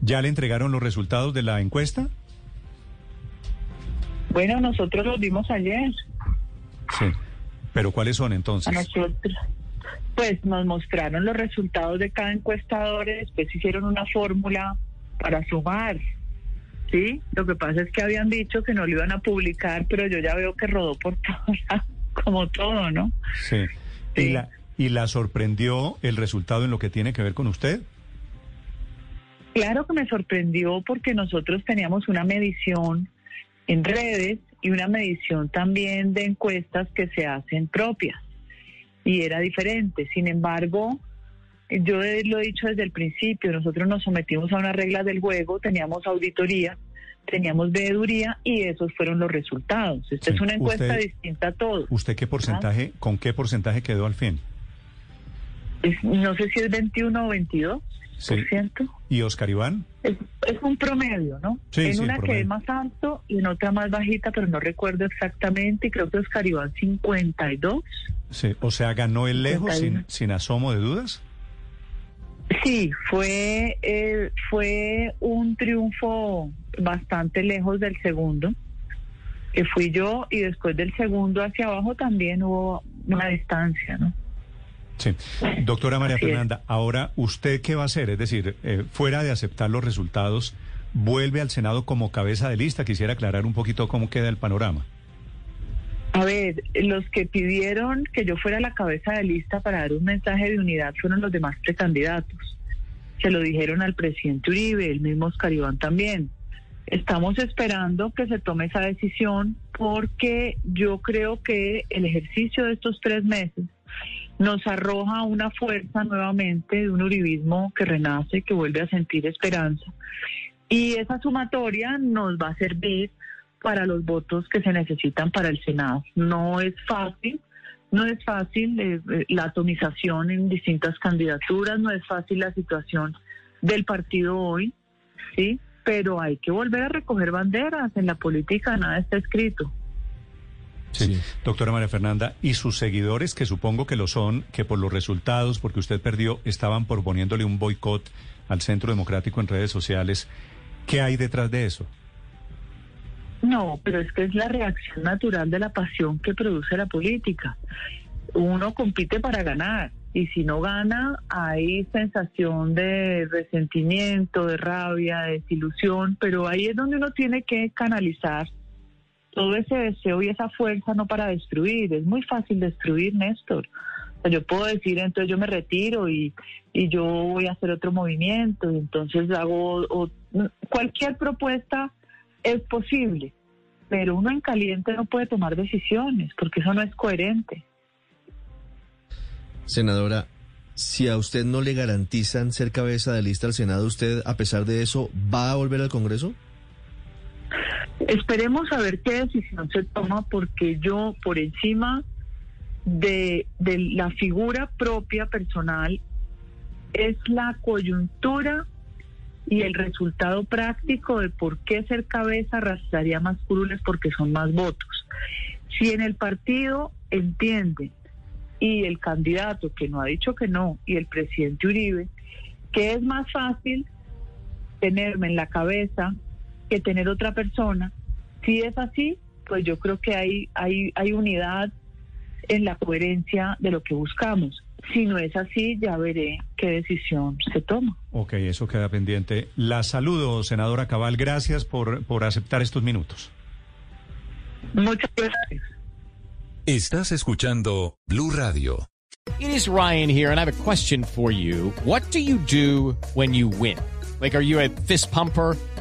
¿Ya le entregaron los resultados de la encuesta? Bueno, nosotros los vimos ayer. Sí. ¿Pero cuáles son A entonces? nosotros, pues nos mostraron los resultados de cada encuestador, y después hicieron una fórmula para sumar. Sí, lo que pasa es que habían dicho que no lo iban a publicar, pero yo ya veo que rodó por todo, como todo, ¿no? Sí. ¿Y, Sí. la, ¿Y la sorprendió el resultado en lo que tiene que ver con usted? Claro que me sorprendió porque nosotros teníamos una medición en redes y una medición también de encuestas que se hacen propias. Y era diferente. Sin embargo, yo lo he dicho desde el principio, nosotros nos sometimos a unas reglas del juego, teníamos auditoría, teníamos veeduría y esos fueron los resultados. Esta Sí, es una encuesta usted- distinta a todo. ¿Usted qué porcentaje, con qué porcentaje quedó al fin? Es- no sé si es 21 o 22 Sí. ¿Y Oscar Iván? Es, es un promedio, ¿no? Sí, en sí, una que es más alto y en otra más bajita, pero no recuerdo exactamente. Y creo que Oscar Iván 52. Sí. O sea, ¿ganó el lejos sin, 51. sin asomo de dudas? Sí, fue, eh, fue un triunfo bastante lejos del segundo, que fui yo, y después del segundo hacia abajo también hubo una distancia, ¿no? Sí. Doctora María Así es. Fernanda, ahora, ¿usted qué va a hacer? Es decir, eh, fuera de aceptar los resultados, ¿vuelve al Senado como cabeza de lista? Quisiera aclarar un poquito cómo queda el panorama. A ver, los que pidieron que yo fuera la cabeza de lista para dar un mensaje de unidad fueron los demás precandidatos. Se lo dijeron al presidente Uribe, el mismo Oscar Iván también. Estamos esperando que se tome esa decisión porque yo creo que el ejercicio de estos tres meses nos arroja una fuerza nuevamente de un uribismo que renace, que vuelve a sentir esperanza. Y esa sumatoria nos va a servir para los votos que se necesitan para el Senado. No es fácil, no es fácil eh, eh, la atomización en distintas candidaturas, no es fácil la situación del partido hoy, ¿sí? Pero hay que volver a recoger banderas. En la política nada está escrito. Sí. Doctora María Fernanda, y sus seguidores, que supongo que lo son, que por los resultados, porque usted perdió, estaban proponiéndole un boicot al Centro Democrático en redes sociales, ¿qué hay detrás de eso? No, pero es que es la reacción natural de la pasión que produce la política. Uno compite para ganar y si no gana hay sensación de resentimiento, de rabia, de desilusión, pero ahí es donde uno tiene que canalizar todo ese deseo y esa fuerza no para destruir. Es muy fácil destruir, Néstor. Yo puedo decir, entonces yo me retiro y, y yo voy a hacer otro movimiento entonces hago cualquier propuesta es posible, pero uno en caliente no puede tomar decisiones porque eso no es coherente. Senadora, si a usted no le garantizan ser cabeza de lista al Senado, ¿usted, a pesar de eso, va a volver al Congreso? Esperemos a ver qué decisión se toma porque yo por encima de, la figura propia personal es la coyuntura y el resultado práctico de por qué ser cabeza arrastraría más curules porque son más votos. Si en el partido entienden y el candidato que no ha dicho que no y el presidente Uribe que es más fácil tenerme en la cabeza que tener otra persona. Si es así, pues yo creo que hay, hay, hay unidad en la coherencia de lo que buscamos. Si no es así, ya veré qué decisión se toma. Ok, eso queda pendiente. La saludo, senadora Cabal. Gracias por, por aceptar estos minutos. Muchas gracias. Estás escuchando Blue Radio. It is Ryan here, and I have a question for you. What do you do when you win? Like, are you a fist pumper?